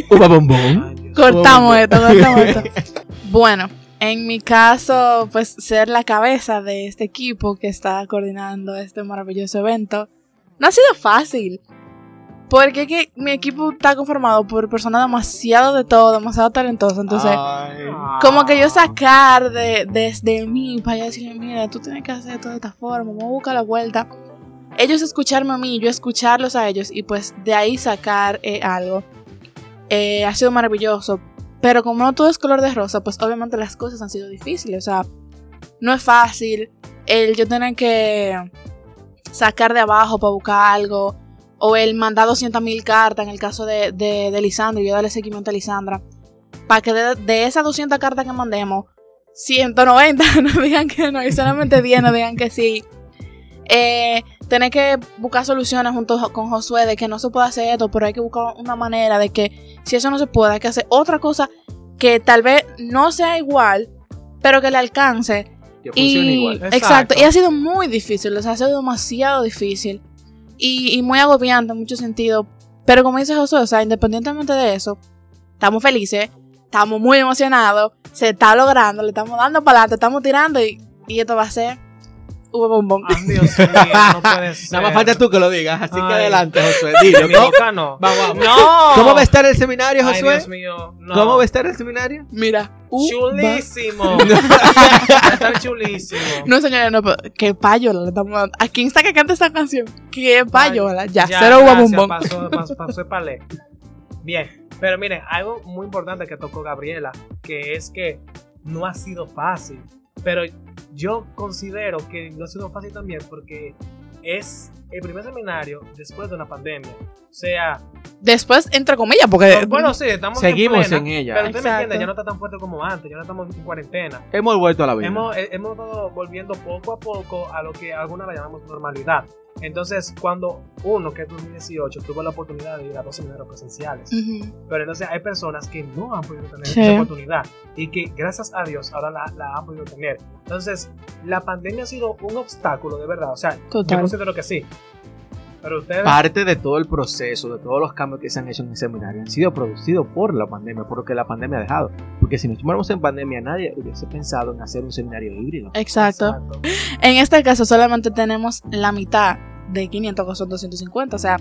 bombón. Cortamos esto, cortamos esto. Bueno, en mi caso, pues ser la cabeza de este equipo que está coordinando este maravilloso evento no ha sido fácil. Porque que mi equipo está conformado por personas demasiado de todo, demasiado talentosas. Entonces, Ay. como que yo sacar de, desde mí para yo decirle, mira, tú tienes que hacer esto de esta forma, vamos a buscar la vuelta. Ellos escucharme a mí, yo escucharlos a ellos y pues de ahí sacar eh, algo. Eh, ha sido maravilloso. Pero como no todo es color de rosa, pues obviamente las cosas han sido difíciles. O sea, no es fácil el yo tener que sacar de abajo para buscar algo. O el mandar 200 mil cartas en el caso de, de, de Lisandra y yo darle seguimiento a Lisandra para que de, de esas 200 cartas que mandemos, 190 nos digan que no y solamente 10 nos digan que sí. Eh, tener que buscar soluciones junto con Josué de que no se puede hacer esto, pero hay que buscar una manera de que si eso no se puede, hay que hacer otra cosa que tal vez no sea igual, pero que le alcance. Que funcione Y, igual. exacto. Exacto. y ha sido muy difícil, o sea, ha sido demasiado difícil y, y muy agobiante en muchos sentidos. Pero como dice Josué, o sea, independientemente de eso, estamos felices, estamos muy emocionados, se está logrando, le estamos dando para adelante, estamos tirando y, y esto va a ser Uva bombón. Ay, Dios mío, no puede ser. Nada más falta tú que lo digas, así que Ay. adelante, Josué. Dilo. Mi ¿Cómo, boca no. Vamos, vamos. No. ¿Cómo va a estar el seminario, Ay, Josué? Dios mío. No. ¿Cómo va a estar el seminario? Mira, uva- Chulísimo. Va a estar chulísimo. No, señores, no, pero qué payola le estamos dando. ¿A quién está que canta esta canción? Qué payola. Ya, Ya, cero gracias, bombón. Pasó, pasó, pasó el palé. Bien, pero miren, algo muy importante que tocó Gabriela, que es que no ha sido fácil. Pero yo considero que no ha sido fácil también porque es el primer seminario después de una pandemia. O sea, Después, entre comillas, porque. bueno, sí, estamos Seguimos plena, en ella. Pero usted me entiende, ya no está tan fuerte como antes, ya no estamos en cuarentena. Hemos vuelto a la vida. Hemos, eh, hemos estado volviendo poco a poco a lo que alguna la llamamos normalidad. Entonces, cuando uno, que es 2018, tuvo la oportunidad de ir a dos seminarios presenciales, Ujú. pero entonces hay personas que no han podido tener Sí. esa oportunidad y que gracias a Dios ahora la, la han podido tener. Entonces, la pandemia ha sido un obstáculo, de verdad. O sea, Total. yo considero que sí. Pero ustedes... Parte de todo el proceso, de todos los cambios que se han hecho en el seminario, han sido producidos por la pandemia, por lo que la pandemia ha dejado. Porque si nos estuviéramos en pandemia, nadie hubiese pensado en hacer un seminario híbrido. Exacto. Exacto. En este caso, solamente tenemos la mitad de 500, que son 250. O sea,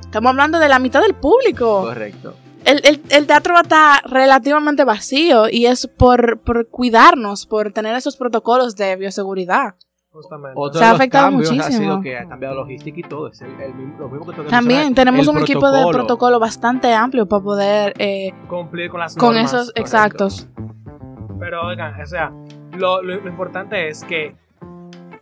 estamos hablando de la mitad del público. Correcto. El, el- el teatro va a estar relativamente vacío y es por, por cuidarnos, por tener esos protocolos de bioseguridad. Justamente. Otro Se ha afectado ha muchísimo. sido que ha cambiado la logística y todo. Es el, el mismo, lo mismo que tengo que También tenemos el un equipo de protocolo bastante amplio para poder eh, Cumplir con las con normas. esos correcto. exactos. Pero oigan, o sea, lo, lo- lo importante es que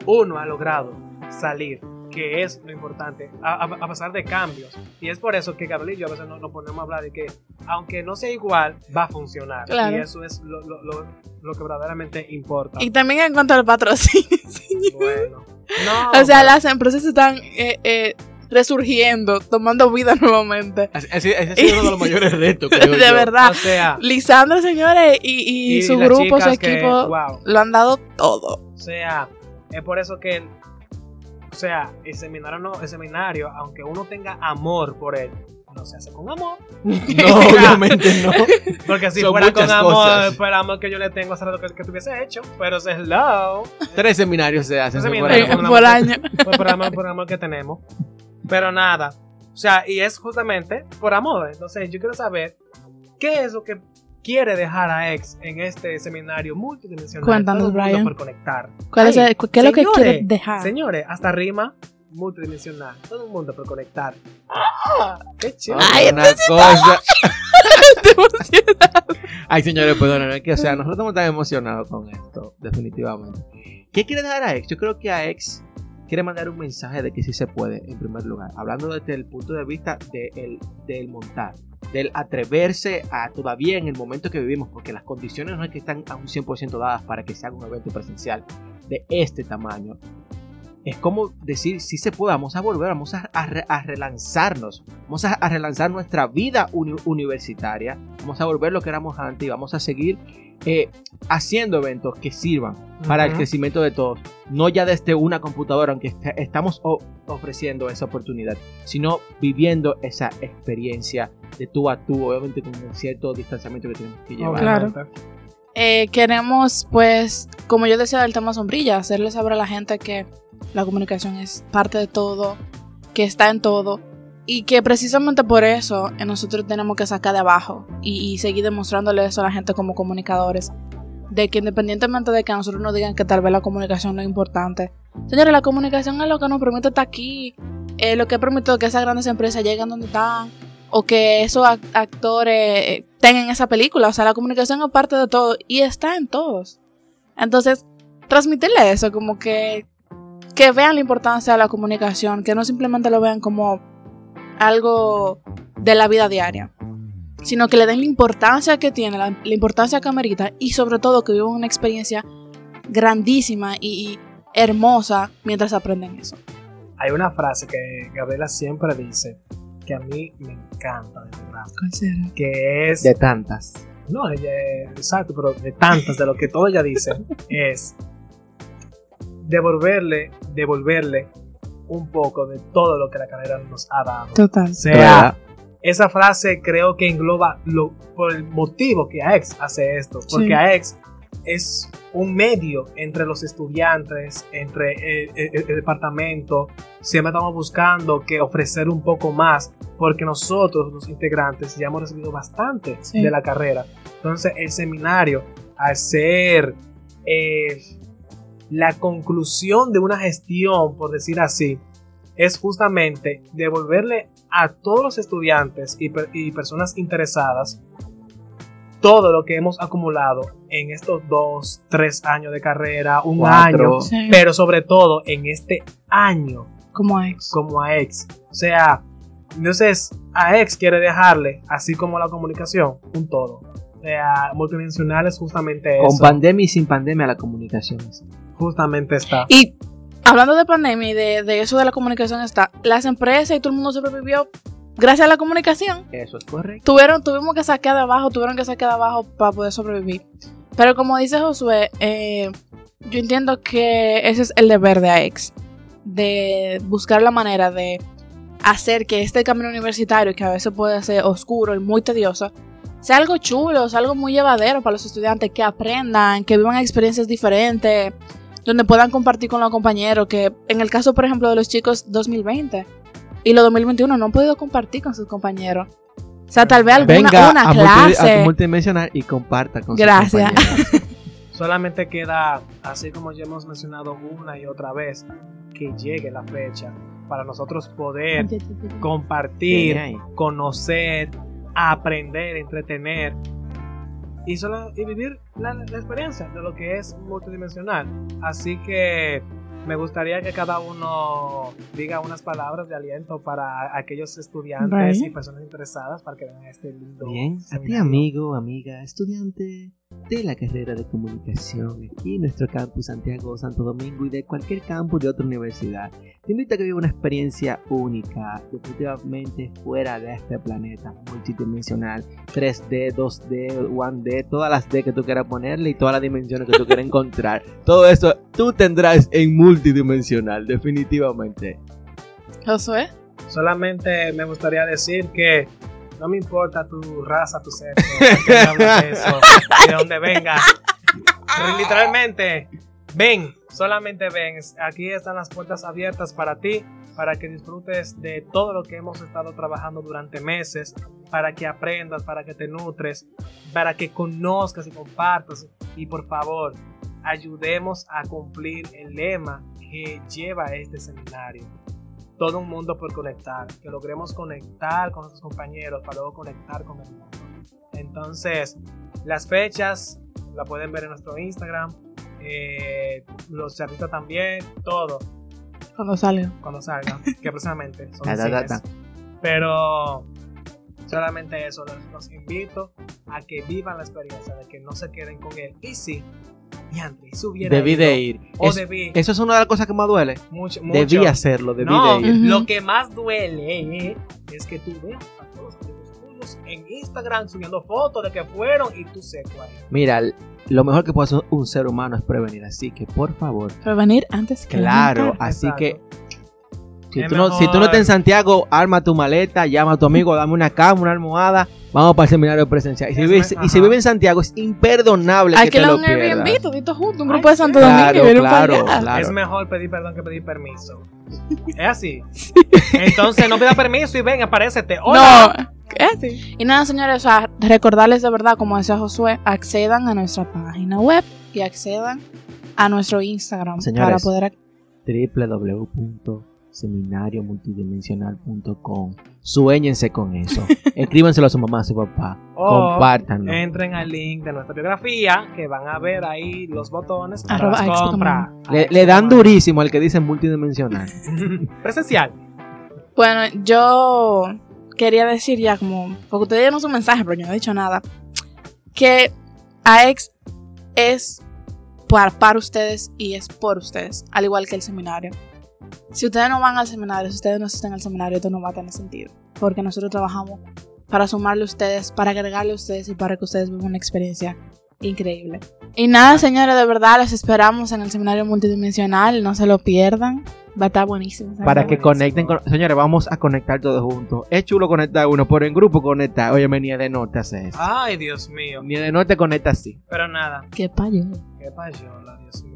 uno ha logrado salir, que es lo importante, a, a- a pesar de cambios. Y es por eso que Gabriel y yo a veces nos, nos ponemos a hablar de que, aunque no sea igual, va a funcionar. Claro. Y eso es lo, lo- lo- lo que verdaderamente importa. Y también en cuanto al patrocinio, señor. bueno. No, O sea, las empresas están eh, eh, resurgiendo, tomando vida nuevamente. Ese, ese- sido uno de los mayores retos, creo de yo. verdad. O sea, Lisandra, señores, y, y, su las grupo, su chicas que, equipo, wow. lo han dado todo. O sea, es por eso que, o sea, el seminario, no, el seminario, aunque uno tenga amor por él, no se hace con amor. No, obviamente no. Porque si Son fuera con amor, cosas. fuera amor que yo le tengo hace rato que, que tuviese hecho. Pero es hello. Tres seminarios se hacen. Tres seminarios. Por año. Por, por amor, por amor que tenemos. Pero nada. O sea, y es justamente por amor. Entonces, yo quiero saber qué es lo que quiere dejar a Ex en este seminario multidimensional. Cuéntanos, Todo el mundo Brian. por conectar. ¿Cuál es, el- ¿Qué es lo que señores, quiere dejar? Señores, hasta rima multidimensional. Todo el mundo por conectar. ¡Ah! ¡Qué chévere! Ay, una cosa. Ay, señores, perdónenme, que, o sea, nosotros estamos tan emocionados con esto, definitivamente. ¿Qué quiere dar a Ex? Yo creo que a Ex quiere mandar un mensaje de que sí se puede, en primer lugar, hablando desde el punto de vista del, del montar, del atreverse a todavía en el momento que vivimos, porque las condiciones no es que están a un 100% dadas para que se un evento presencial de este tamaño. Es como decir, sí se puede, vamos a volver, vamos a, a re- a relanzarnos, vamos a, a relanzar nuestra vida uni- universitaria, vamos a volver lo que éramos antes y vamos a seguir eh, haciendo eventos que sirvan para el crecimiento de todos, no ya desde una computadora, aunque est- estamos ofreciendo esa oportunidad, sino viviendo esa experiencia de tú a tú, obviamente con un cierto distanciamiento que tenemos que llevar. Claro. Eh, queremos, pues, como yo decía del tema sombrilla, hacerle saber a la gente que la comunicación es parte de todo, que está en todo y que precisamente por eso eh, nosotros tenemos que sacar de abajo y, seguir demostrándole eso a la gente como comunicadores. De que independientemente de que a nosotros nos digan que tal vez la comunicación no es importante, señores, la comunicación es lo que nos permite estar aquí, eh, lo que ha permitido que esas grandes empresas lleguen donde están, o que esos ac- actores eh, tengan esa película. O sea, la comunicación es parte de todo y está en todos. Entonces, transmitirle eso, como que, que vean la importancia de la comunicación, que no simplemente lo vean como algo de la vida diaria, sino que le den la importancia que tiene, la, la importancia que amerita y sobre todo que vivan una experiencia grandísima y, y hermosa mientras aprenden eso. Hay una frase que Gabriela siempre dice que a mí me encanta, de verdad. Que es. De tantas. No, ella es- exacto, pero de tantas, de lo que todo ella dice, es devolverle, devolverle un poco de todo lo que la carrera nos ha dado. Total. O sea, esa frase creo que engloba lo, por el motivo que AEX hace esto, porque Sí. AEX es un medio entre los estudiantes, entre el, el- el departamento. Siempre estamos buscando que ofrecer un poco más, porque nosotros, los integrantes, ya hemos recibido bastante Sí. de la carrera. Entonces, el seminario, al ser eh, la conclusión de una gestión, por decir así, es justamente devolverle a todos los estudiantes y, per- y personas interesadas todo lo que hemos acumulado en estos dos, tres años de carrera, un Cuatro. año, Sí. pero sobre todo en este año Como ex. como AEX. O sea, entonces AEX quiere dejarle, así como la comunicación, un todo. O sea, multidimensional es justamente Con eso. pandemia y sin pandemia la comunicación. Justamente está. Y hablando de pandemia y de, de eso de la comunicación está, las empresas y todo el mundo sobrevivió gracias a la comunicación. Eso es correcto. Tuvieron, tuvimos que sacar de abajo, tuvieron que sacar de abajo para poder sobrevivir. Pero como dice Josué, eh, yo entiendo que ese es el deber de AEX, de buscar la manera de hacer que este camino universitario, que a veces puede ser oscuro y muy tedioso, sea algo chulo, sea algo muy llevadero para los estudiantes, que aprendan, que vivan experiencias diferentes, donde puedan compartir con los compañeros, que en el caso, por ejemplo, de los chicos 2020 y los 2021 no han podido compartir con sus compañeros. O sea, tal vez alguna Venga una a, multi- clase. a multidimensional y comparta con sus Gracias. compañeros. Solamente queda, así como ya hemos mencionado una y otra vez, que llegue la fecha para nosotros poder compartir, conocer, aprender, entretener y, solo, y vivir la, la experiencia de lo que es multidimensional. Así que me gustaría que cada uno diga unas palabras de aliento para aquellos estudiantes y personas interesadas para que vean este lindo Bien, a ti seminario. amigo, amiga, estudiante de la carrera de comunicación aquí en nuestro campus Santiago Santo Domingo y de cualquier campus de otra universidad. Te invito a que viva una experiencia única, definitivamente fuera de este planeta multidimensional, 3D, 2D, 1D, todas las D que tú quieras ponerle y todas las dimensiones que tú quieras encontrar. Todo eso tú tendrás en multidimensional, definitivamente. Josué. Solamente me gustaría decir que no me importa tu raza, tu sexo, de dónde venga. Literalmente, ven, solamente ven. Aquí están las puertas abiertas para ti, para que disfrutes de todo lo que hemos estado trabajando durante meses, para que aprendas, para que te nutres, para que conozcas y compartas. Y por favor, ayudemos a cumplir el lema que lleva este seminario todo un mundo por conectar, que logremos conectar con nuestros compañeros para luego conectar con el mundo. Entonces, las fechas la pueden ver en nuestro Instagram, eh, los charlistas también, todo Cuando salga. cuando salgan, que precisamente son ta, cines. ta. Pero solamente eso, los, los invito a que vivan la experiencia, de que no se queden con él. Y sí, Debí ido, de ir. O Es- debí. eso es una de las cosas que más duele. mucho, mucho. Debí hacerlo, debí no, de ir. Lo que más duele es que tú veas a todos los tuyos en Instagram subiendo fotos de que fueron y tú se cuál. Mira, lo mejor que puede hacer un ser humano es prevenir. Así que, por favor, Prevenir antes que claro. Así Exacto. que, si Es tú, no, si tú no estás en Santiago, arma tu maleta, llama a tu amigo, dame una cama, una almohada. Vamos para el seminario presencial. Y si, Es vives, y si vive en Santiago, es imperdonable que te Alquila lo un pierdas. Airbnb, todito junto, un Ay, grupo de. Santo Domingo Claro, y vienen claro, claro. Es mejor pedir perdón que pedir permiso. Es así. Entonces no pida permiso y ven, aparécete. Hola. No, ¿qué? Sí. Y nada, señores, o sea, recordarles de verdad, como decía Josué, accedan a nuestra página web y accedan a nuestro Instagram Señores. para poder... www.seminariomultidimensional.com Suéñense con eso. Escríbanselo a su mamá, a su papá. O Compártanlo. Entren al link de nuestra biografía que van a ver ahí los botones para Arroba las Expo compras. Le, dan durísimo al que dice multidimensional. Presencial. Bueno, yo quería decir ya como, porque ustedes dieron su mensaje, pero yo no he dicho nada, que AEX es para, para ustedes y es por ustedes, al igual que el seminario. Si ustedes no van al seminario, si ustedes no asisten al seminario, esto no va a tener sentido, porque nosotros trabajamos para sumarle a ustedes, para agregarle a ustedes y para que ustedes vivan una experiencia increíble. Y nada, señores, de verdad, los esperamos en el seminario multidimensional, no se lo pierdan, va a estar buenísimo. Para que buenísimo. conecten con. Señores, vamos a conectar todos juntos. Es chulo conectar uno, pero en grupo conectar. Oye, ni de norte hace eso. Ay, Dios mío. Ni de norte conecta así. Pero nada, Qué payo. qué payola, Dios mío.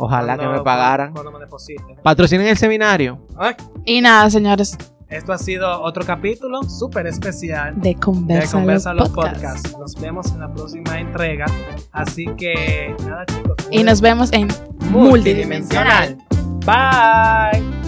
Ojalá Cuando- que me pagaran. Cuando me depositen. Patrocinen el seminario. Ay, Y nada, señores, esto ha sido otro capítulo súper especial de de Conversa, Conversa los los Podcasts. Podcasts. Nos vemos en la próxima entrega. Así que nada, chicos. Y nos vemos en Multidimensional. Bye.